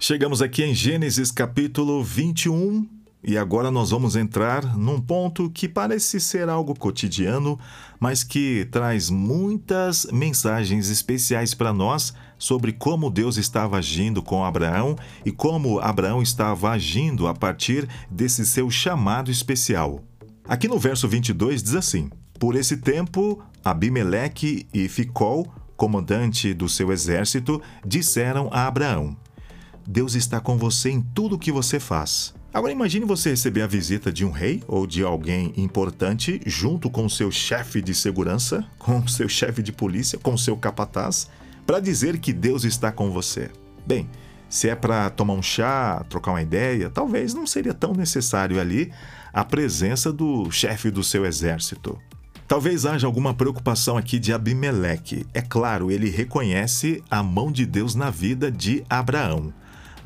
Chegamos aqui em Gênesis capítulo 21 e agora nós vamos entrar num ponto que parece ser algo cotidiano, mas que traz muitas mensagens especiais para nós sobre como Deus estava agindo com Abraão e como Abraão estava agindo a partir desse seu chamado especial. Aqui no verso 22 diz assim: Por esse tempo, Abimeleque e Ficol, comandante do seu exército, disseram a Abraão: Deus está com você em tudo o que você faz. Agora imagine você receber a visita de um rei ou de alguém importante junto com seu chefe de segurança, com seu chefe de polícia, com seu capataz, para dizer que Deus está com você. Bem, se é para tomar um chá, trocar uma ideia, talvez não seria tão necessário ali a presença do chefe do seu exército. Talvez haja alguma preocupação aqui de Abimeleque. É claro, ele reconhece a mão de Deus na vida de Abraão.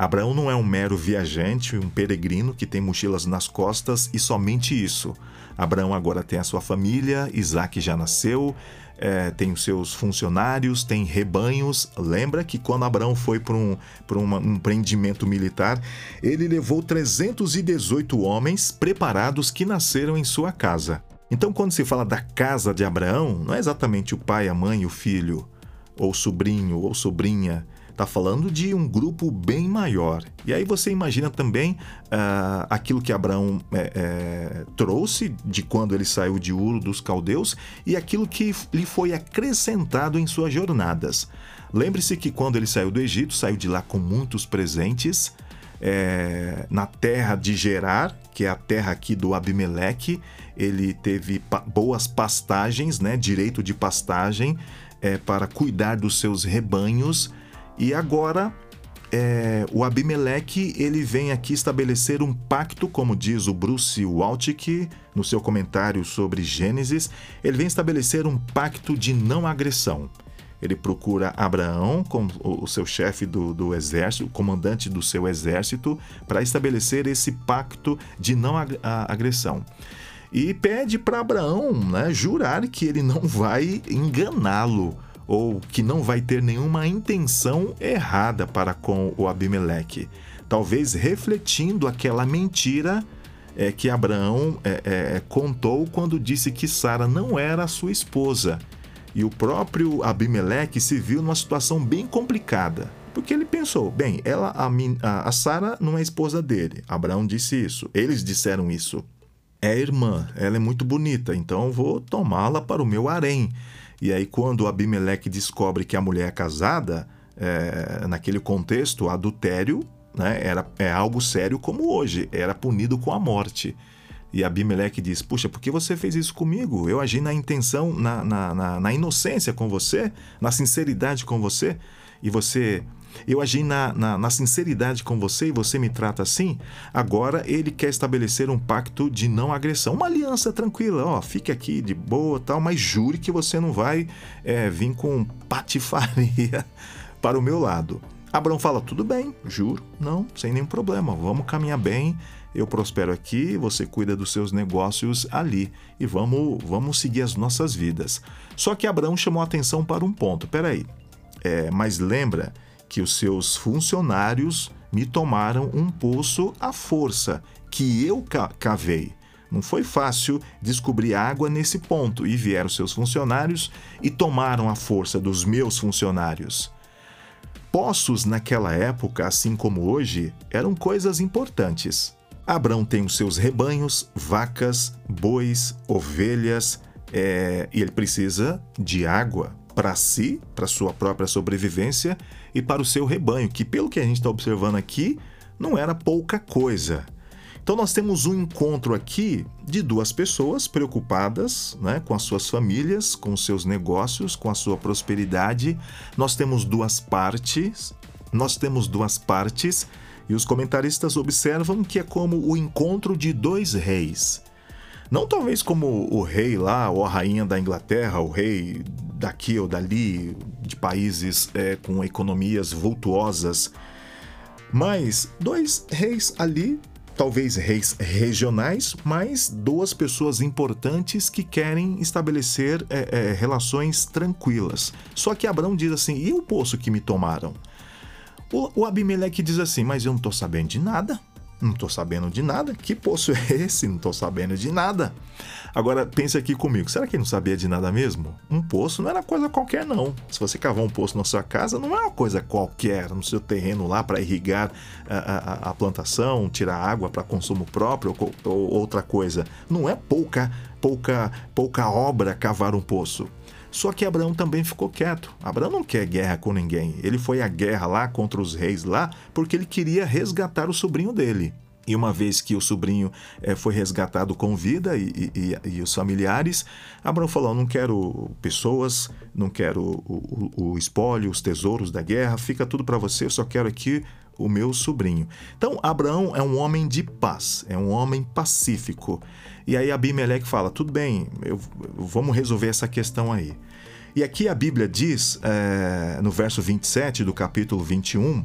Abraão não é um mero viajante, um peregrino que tem mochilas nas costas e somente isso. Abraão agora tem a sua família, Isaac já nasceu, é, tem os seus funcionários, tem rebanhos. Lembra que quando Abraão foi para um, um empreendimento militar, ele levou 318 homens preparados que nasceram em sua casa. Então, quando se fala da casa de Abraão, não é exatamente o pai, a mãe, o filho, ou sobrinho ou sobrinha Está falando de um grupo bem maior. E aí você imagina também uh, aquilo que Abraão é, é, trouxe de quando ele saiu de Uro dos Caldeus e aquilo que lhe foi acrescentado em suas jornadas. Lembre-se que quando ele saiu do Egito, saiu de lá com muitos presentes. É, na terra de Gerar, que é a terra aqui do Abimeleque, ele teve pa boas pastagens, né, direito de pastagem é, para cuidar dos seus rebanhos e agora é, o Abimeleque ele vem aqui estabelecer um pacto, como diz o Bruce Waltke no seu comentário sobre Gênesis, ele vem estabelecer um pacto de não agressão. Ele procura Abraão, o seu chefe do, do exército, comandante do seu exército, para estabelecer esse pacto de não agressão. E pede para Abraão né, jurar que ele não vai enganá-lo ou que não vai ter nenhuma intenção errada para com o Abimeleque. Talvez refletindo aquela mentira é, que Abraão é, é, contou quando disse que Sara não era sua esposa. E o próprio Abimeleque se viu numa situação bem complicada. Porque ele pensou, bem, ela, a, a Sara não é esposa dele. Abraão disse isso. Eles disseram isso. É irmã, ela é muito bonita, então vou tomá-la para o meu harém. E aí, quando Abimeleque descobre que a mulher é casada, é, naquele contexto, adultério né, era, é algo sério como hoje, era punido com a morte. E Abimeleque diz: Puxa, por que você fez isso comigo? Eu agi na intenção, na, na, na, na inocência com você, na sinceridade com você, e você eu agi na, na, na, sinceridade com você e você me trata assim, agora ele quer estabelecer um pacto de não agressão, uma aliança tranquila, ó, fique aqui de boa tal, mas jure que você não vai é, vir com patifaria para o meu lado. Abraão fala, tudo bem, juro, não, sem nenhum problema, vamos caminhar bem, eu prospero aqui, você cuida dos seus negócios ali e vamos, vamos seguir as nossas vidas. Só que Abraão chamou a atenção para um ponto, peraí, é, mas lembra que os seus funcionários me tomaram um poço à força, que eu cavei. Não foi fácil descobrir água nesse ponto, e vieram seus funcionários e tomaram a força dos meus funcionários. Poços naquela época, assim como hoje, eram coisas importantes. Abrão tem os seus rebanhos, vacas, bois, ovelhas, é, e ele precisa de água para si, para sua própria sobrevivência e para o seu rebanho, que pelo que a gente está observando aqui, não era pouca coisa. Então nós temos um encontro aqui de duas pessoas preocupadas né, com as suas famílias, com os seus negócios, com a sua prosperidade. Nós temos duas partes, nós temos duas partes, e os comentaristas observam que é como o encontro de dois reis. Não talvez como o rei lá, ou a rainha da Inglaterra, o rei daqui ou dali, de países é, com economias vultuosas, mas dois reis ali, talvez reis regionais, mas duas pessoas importantes que querem estabelecer é, é, relações tranquilas. Só que Abraão diz assim: e o poço que me tomaram? O, o Abimeleque diz assim: Mas eu não estou sabendo de nada. Não estou sabendo de nada. Que poço é esse? Não estou sabendo de nada. Agora, pense aqui comigo. Será que ele não sabia de nada mesmo? Um poço não era coisa qualquer, não. Se você cavar um poço na sua casa, não é uma coisa qualquer no seu terreno lá para irrigar a, a, a, plantação, tirar água para consumo próprio ou, ou outra coisa. Não é pouca, pouca, pouca obra cavar um poço. Só que Abraão também ficou quieto. Abraão não quer guerra com ninguém. Ele foi à guerra lá contra os reis lá porque ele queria resgatar o sobrinho dele. E uma vez que o sobrinho é, foi resgatado com vida e, e, e, os familiares, Abraão falou: Não quero pessoas, não quero o, o, o espólio, os tesouros da guerra, fica tudo para você, eu só quero aqui o meu sobrinho. Então, Abraão é um homem de paz, é um homem pacífico. E aí Abimeleque fala: tudo bem, eu, vamos resolver essa questão aí. E aqui a Bíblia diz, é, no verso 27 do capítulo 21,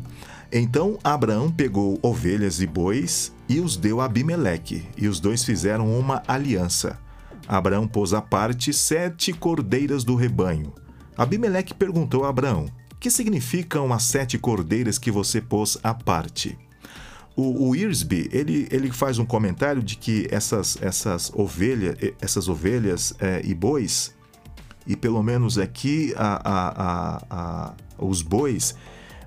então Abraão pegou ovelhas e bois e os deu a Abimeleque, e os dois fizeram uma aliança. Abraão pôs à parte sete cordeiras do rebanho. Abimeleque perguntou a Abraão: Que significam as sete cordeiras que você pôs à parte? O, o Irsby, ele, ele faz um comentário de que essas, essas, ovelha, essas ovelhas é, e bois, e pelo menos aqui a, a, a, os bois,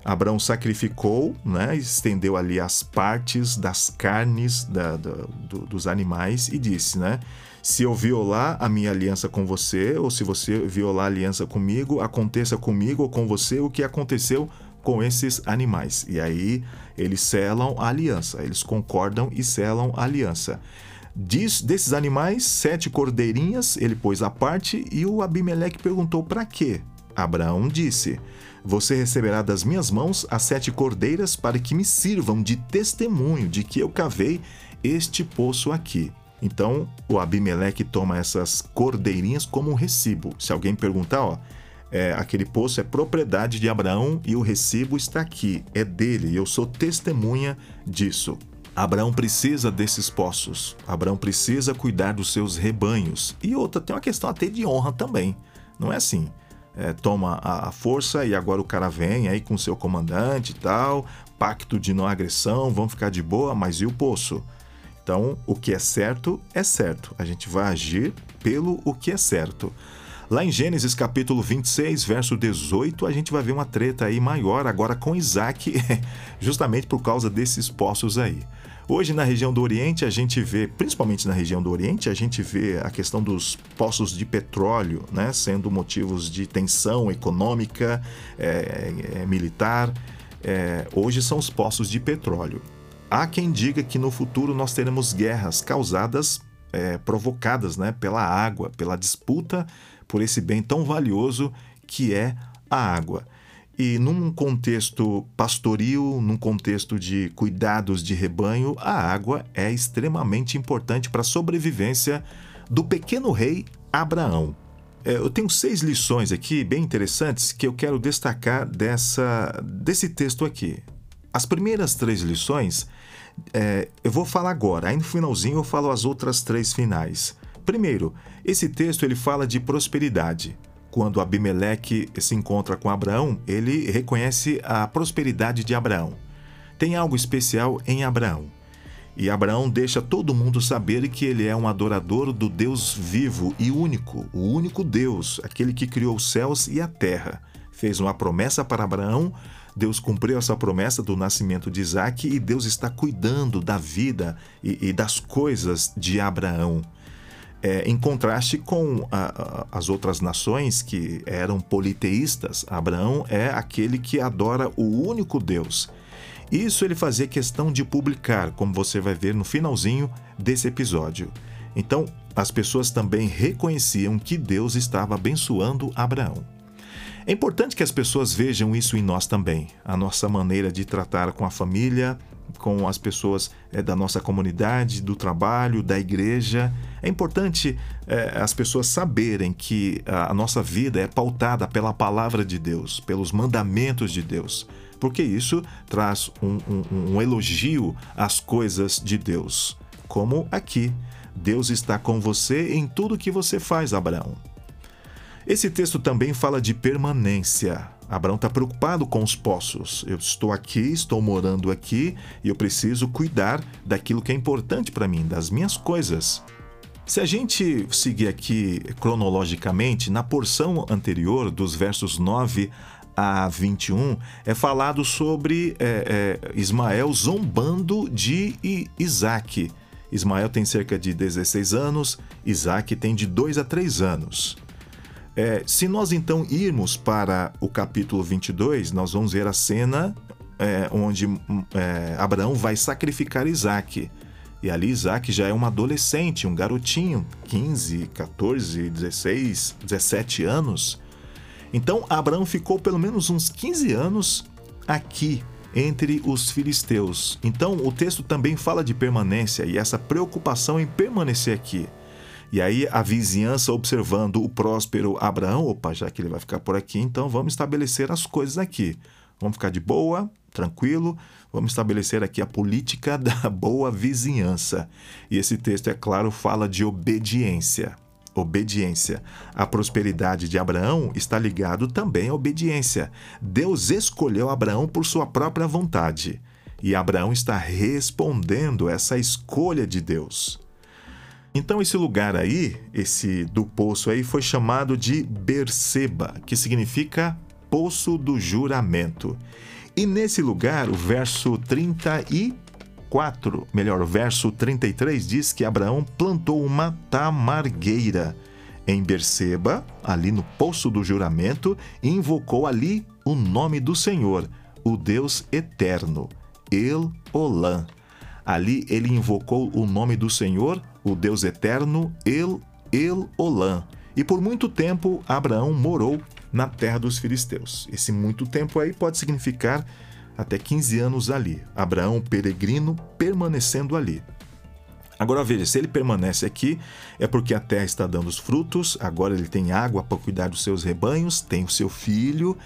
Abraão sacrificou, né, estendeu ali as partes das carnes da, da, do, dos animais e disse, né, se eu violar a minha aliança com você, ou se você violar a aliança comigo, aconteça comigo ou com você o que aconteceu com esses animais. E aí eles selam a aliança, eles concordam e selam a aliança. Diz, desses animais, sete cordeirinhas ele pôs à parte e o Abimeleque perguntou para quê? Abraão disse: Você receberá das minhas mãos as sete cordeiras para que me sirvam de testemunho de que eu cavei este poço aqui. Então o Abimeleque toma essas cordeirinhas como recibo. Se alguém perguntar, ó, é, aquele poço é propriedade de Abraão e o recibo está aqui, é dele, eu sou testemunha disso. Abraão precisa desses poços, Abraão precisa cuidar dos seus rebanhos. E outra, tem uma questão até de honra também. Não é assim, é, toma a, a, força e agora o cara vem aí com seu comandante e tal, pacto de não agressão, vão ficar de boa, mas e o poço? Então, o que é certo é certo. A gente vai agir pelo o que é certo. Lá em Gênesis capítulo 26, verso 18, a gente vai ver uma treta aí maior agora com Isaac, justamente por causa desses poços aí. Hoje na região do Oriente a gente vê, principalmente na região do Oriente, a gente vê a questão dos poços de petróleo, né, sendo motivos de tensão econômica, é, é, militar. É, hoje são os poços de petróleo. Há quem diga que no futuro nós teremos guerras causadas, é, provocadas, né, pela água, pela disputa por esse bem tão valioso que é a água. E num contexto pastoril, num contexto de cuidados de rebanho, a água é extremamente importante para a sobrevivência do pequeno rei Abraão. É, eu tenho seis lições aqui bem interessantes que eu quero destacar dessa, desse texto aqui. As primeiras três lições é, eu vou falar agora, aí no finalzinho eu falo as outras três finais. Primeiro, esse texto ele fala de prosperidade. Quando Abimeleque se encontra com Abraão, ele reconhece a prosperidade de Abraão. Tem algo especial em Abraão. E Abraão deixa todo mundo saber que ele é um adorador do Deus vivo e único, o único Deus, aquele que criou os céus e a terra. Fez uma promessa para Abraão, Deus cumpriu essa promessa do nascimento de Isaac e Deus está cuidando da vida e, e das coisas de Abraão é, em contraste com a, a, as outras nações que eram politeístas. Abraão é aquele que adora o único Deus. Isso ele fazia questão de publicar, como você vai ver no finalzinho desse episódio. Então, as pessoas também reconheciam que Deus estava abençoando Abraão. É importante que as pessoas vejam isso em nós também, a nossa maneira de tratar com a família, com as pessoas é, da nossa comunidade, do trabalho, da igreja. É importante é, as pessoas saberem que a nossa vida é pautada pela palavra de Deus, pelos mandamentos de Deus, porque isso traz um, um, um elogio às coisas de Deus. Como aqui, Deus está com você em tudo que você faz, Abraão. Esse texto também fala de permanência. Abraão está preocupado com os poços. Eu estou aqui, estou morando aqui e eu preciso cuidar daquilo que é importante para mim, das minhas coisas. Se a gente seguir aqui cronologicamente, na porção anterior, dos versos 9 a 21, é falado sobre é, é, Ismael zombando de Isaac. Ismael tem cerca de 16 anos, Isaac tem de 2 a 3 anos. É, se nós então irmos para o capítulo 22, nós vamos ver a cena é, onde é, Abraão vai sacrificar Isaac. E ali Isaac já é um adolescente, um garotinho, 15, 14, 16, 17 anos. Então Abraão ficou pelo menos uns 15 anos aqui entre os filisteus. Então o texto também fala de permanência e essa preocupação em permanecer aqui. E aí a vizinhança observando o próspero Abraão, opa, já que ele vai ficar por aqui, então vamos estabelecer as coisas aqui. Vamos ficar de boa, tranquilo, vamos estabelecer aqui a política da boa vizinhança. E esse texto, é claro, fala de obediência. Obediência. A prosperidade de Abraão está ligado também à obediência. Deus escolheu Abraão por sua própria vontade. E Abraão está respondendo essa escolha de Deus. Então esse lugar aí, esse do poço aí, foi chamado de Berseba, que significa poço do juramento. E nesse lugar, o verso 34, melhor, o verso 33 diz que Abraão plantou uma tamargueira em Berseba, ali no poço do juramento, e invocou ali o nome do Senhor, o Deus eterno, El Olam. Ali ele invocou o nome do Senhor, o Deus eterno, El El Olam. E por muito tempo Abraão morou na terra dos filisteus. Esse muito tempo aí pode significar até 15 anos ali. Abraão, peregrino, permanecendo ali. Agora veja, se ele permanece aqui, é porque a terra está dando os frutos, agora ele tem água para cuidar dos seus rebanhos, tem o seu filho,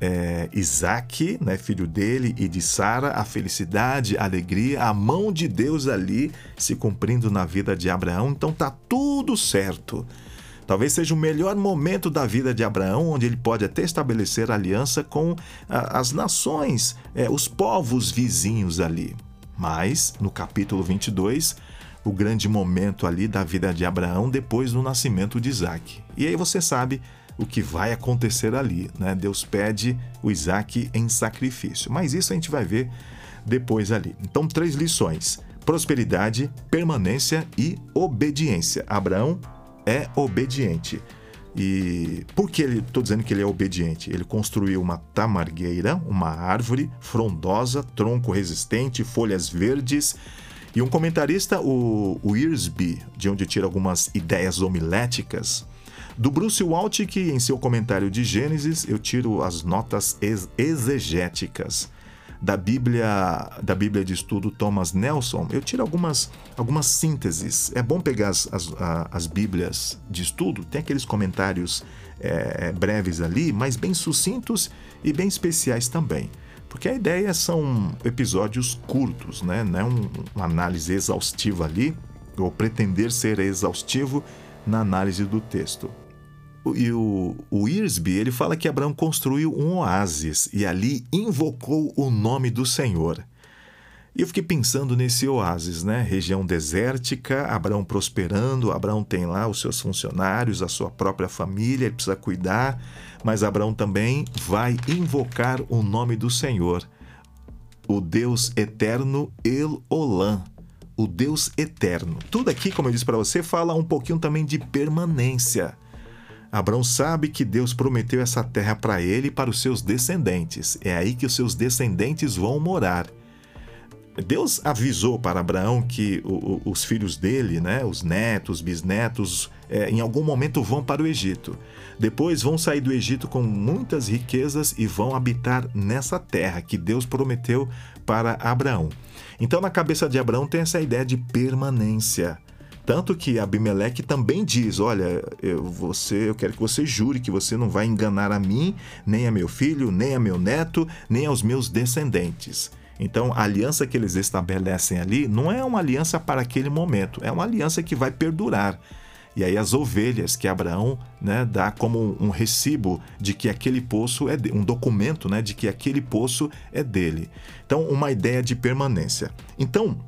é, Isaac, né, filho dele, e de Sara, a felicidade, a alegria, a mão de Deus ali se cumprindo na vida de Abraão, então tá tudo certo. Talvez seja o melhor momento da vida de Abraão, onde ele pode até estabelecer aliança com a, as nações, é, os povos vizinhos ali. Mas, no capítulo 22, o grande momento ali da vida de Abraão depois do nascimento de Isaac. E aí você sabe o que vai acontecer ali. Né? Deus pede o Isaac em sacrifício. Mas isso a gente vai ver depois ali. Então, três lições: prosperidade, permanência e obediência. Abraão é obediente. E por que estou dizendo que ele é obediente? Ele construiu uma tamargueira, uma árvore frondosa, tronco resistente, folhas verdes. E um comentarista, o, o Earsby, de onde tira algumas ideias homiléticas, do Bruce Waltke, em seu comentário de Gênesis, eu tiro as notas exegéticas da Bíblia, da Bíblia de Estudo Thomas Nelson, eu tiro algumas, algumas sínteses. É bom pegar as, as, as Bíblias de estudo, tem aqueles comentários é, breves ali, mas bem sucintos e bem especiais também. Porque a ideia são episódios curtos, né? não é um, uma análise exaustiva ali, ou pretender ser exaustivo na análise do texto e o, o Irsby, ele fala que Abraão construiu um oásis e ali invocou o nome do Senhor. E eu fiquei pensando nesse oásis, né? Região desértica, Abraão prosperando, Abraão tem lá os seus funcionários, a sua própria família, ele precisa cuidar, mas Abraão também vai invocar o nome do Senhor, o Deus eterno El Olam, o Deus eterno. Tudo aqui, como eu disse para você, fala um pouquinho também de permanência. Abraão sabe que Deus prometeu essa terra para ele e para os seus descendentes. É aí que os seus descendentes vão morar. Deus avisou para Abraão que o, o, os filhos dele, né, os netos, bisnetos, é, em algum momento vão para o Egito. Depois vão sair do Egito com muitas riquezas e vão habitar nessa terra que Deus prometeu para Abraão. Então, na cabeça de Abraão tem essa ideia de permanência. Tanto que Abimeleque também diz: Olha, eu, você, eu quero que você jure que você não vai enganar a mim, nem a meu filho, nem a meu neto, nem aos meus descendentes. Então, a aliança que eles estabelecem ali não é uma aliança para aquele momento, é uma aliança que vai perdurar. E aí as ovelhas que Abraão né, dá como um recibo de que aquele poço é de, um documento né, de que aquele poço é dele. Então, uma ideia de permanência. Então,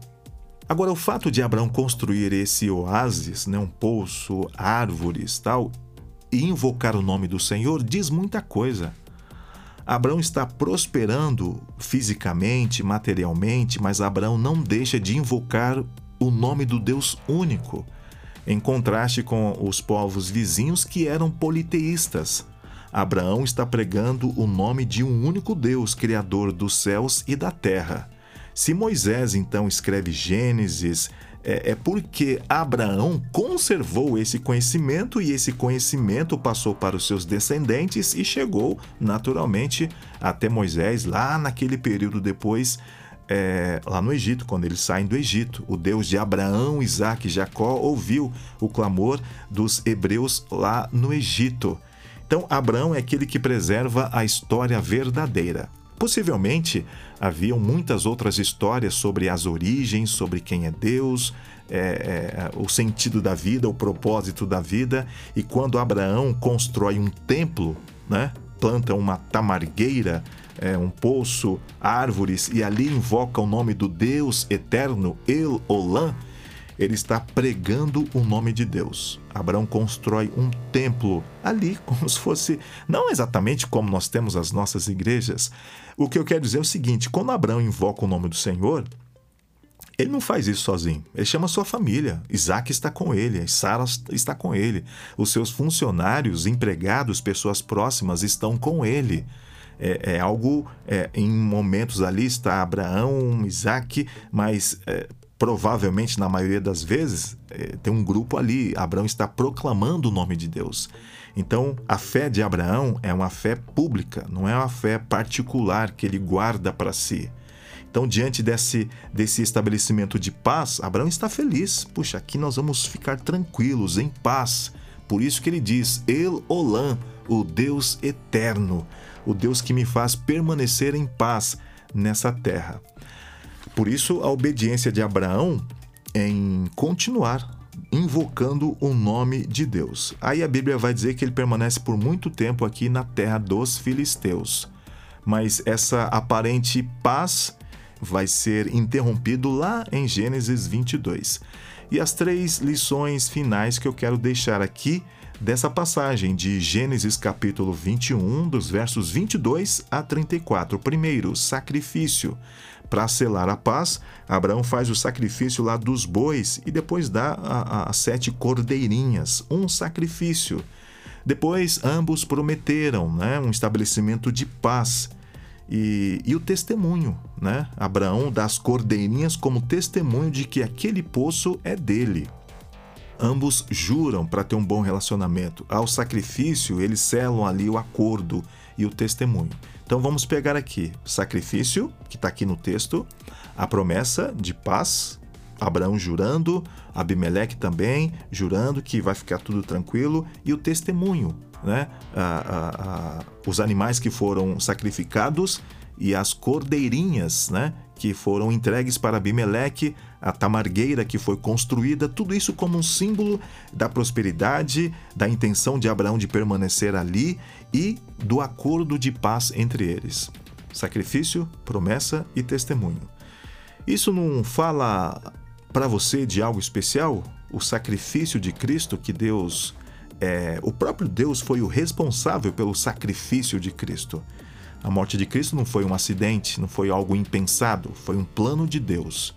agora o fato de Abraão construir esse oásis, né, um poço, árvores, tal, e invocar o nome do Senhor diz muita coisa. Abraão está prosperando fisicamente, materialmente, mas Abraão não deixa de invocar o nome do Deus único, em contraste com os povos vizinhos que eram politeístas. Abraão está pregando o nome de um único Deus, Criador dos céus e da terra. Se Moisés então escreve Gênesis, é, é porque Abraão conservou esse conhecimento e esse conhecimento passou para os seus descendentes e chegou naturalmente até Moisés lá naquele período depois. É, lá no Egito, quando eles saem do Egito. O Deus de Abraão, Isaac e Jacó ouviu o clamor dos hebreus lá no Egito. Então, Abraão é aquele que preserva a história verdadeira. Possivelmente haviam muitas outras histórias sobre as origens, sobre quem é Deus, é, é, o sentido da vida, o propósito da vida. E quando Abraão constrói um templo, né, planta uma tamargueira, é, um poço, árvores e ali invoca o nome do Deus eterno, El Olam, ele está pregando o nome de Deus. Abraão constrói um templo ali, como se fosse, não exatamente como nós temos as nossas igrejas. O que eu quero dizer é o seguinte: quando Abraão invoca o nome do Senhor, ele não faz isso sozinho. Ele chama sua família. Isaac está com ele, Sara está com ele. Os seus funcionários, empregados, pessoas próximas estão com ele. É, é algo, é, em momentos ali está Abraão, Isaac, mas é, provavelmente, na maioria das vezes, é, tem um grupo ali. Abraão está proclamando o nome de Deus. Então, a fé de Abraão é uma fé pública, não é uma fé particular que ele guarda para si. Então, diante desse, desse estabelecimento de paz, Abraão está feliz. Puxa, aqui nós vamos ficar tranquilos, em paz. Por isso que ele diz: El Olam, o Deus eterno, o Deus que me faz permanecer em paz nessa terra. Por isso, a obediência de Abraão em continuar invocando o nome de Deus. Aí a Bíblia vai dizer que ele permanece por muito tempo aqui na terra dos filisteus. Mas essa aparente paz vai ser interrompido lá em Gênesis 22. E as três lições finais que eu quero deixar aqui dessa passagem de Gênesis capítulo 21, dos versos 22 a 34. Primeiro, sacrifício. Para selar a paz, Abraão faz o sacrifício lá dos bois e depois dá as sete cordeirinhas, um sacrifício. Depois, ambos prometeram né, um estabelecimento de paz. E, e, o testemunho, né? Abraão dá as cordeirinhas como testemunho de que aquele poço é dele. Ambos juram para ter um bom relacionamento. Ao sacrifício, eles selam ali o acordo e o testemunho. Então vamos pegar aqui. Sacrifício, que está aqui no texto, a promessa de paz, Abraão jurando, Abimeleque também jurando que vai ficar tudo tranquilo, e o testemunho, né? os animais que foram sacrificados e as cordeirinhas, né? Que foram entregues para Abimeleque, a tamargueira que foi construída, tudo isso como um símbolo da prosperidade, da intenção de Abraão de permanecer ali e do acordo de paz entre eles. Sacrifício, promessa e testemunho. Isso não fala para você de algo especial? O sacrifício de Cristo que Deus. É, o próprio Deus foi o responsável pelo sacrifício de Cristo. A morte de Cristo não foi um acidente, não foi algo impensado, foi um plano de Deus.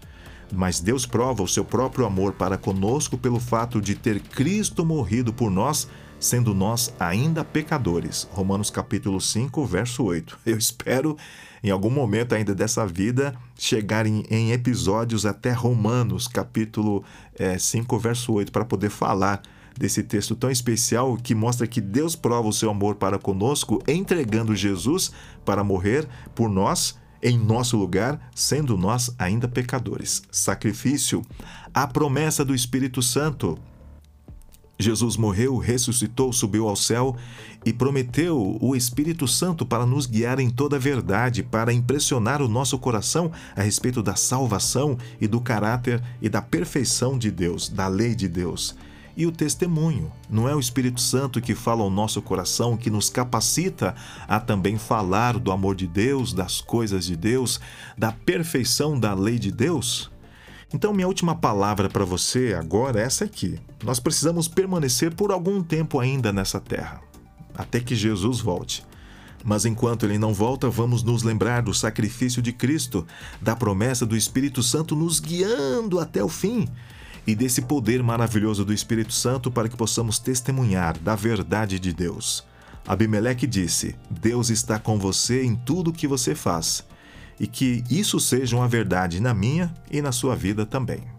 Mas Deus prova o seu próprio amor para conosco pelo fato de ter Cristo morrido por nós, sendo nós ainda pecadores. Romanos capítulo 5, verso 8. Eu espero em algum momento ainda dessa vida chegar em, em episódios até Romanos capítulo é, 5, verso 8 para poder falar desse texto tão especial que mostra que Deus prova o seu amor para conosco, entregando Jesus para morrer por nós em nosso lugar, sendo nós ainda pecadores. Sacrifício, a promessa do Espírito Santo. Jesus morreu, ressuscitou, subiu ao céu e prometeu o Espírito Santo para nos guiar em toda a verdade, para impressionar o nosso coração a respeito da salvação e do caráter e da perfeição de Deus, da lei de Deus. E o testemunho. Não é o Espírito Santo que fala ao nosso coração, que nos capacita a também falar do amor de Deus, das coisas de Deus, da perfeição da lei de Deus? Então, minha última palavra para você agora é essa aqui. Nós precisamos permanecer por algum tempo ainda nessa terra, até que Jesus volte. Mas enquanto ele não volta, vamos nos lembrar do sacrifício de Cristo, da promessa do Espírito Santo nos guiando até o fim e desse poder maravilhoso do Espírito Santo para que possamos testemunhar da verdade de Deus. Abimeleque disse: Deus está com você em tudo o que você faz, e que isso seja uma verdade na minha e na sua vida também.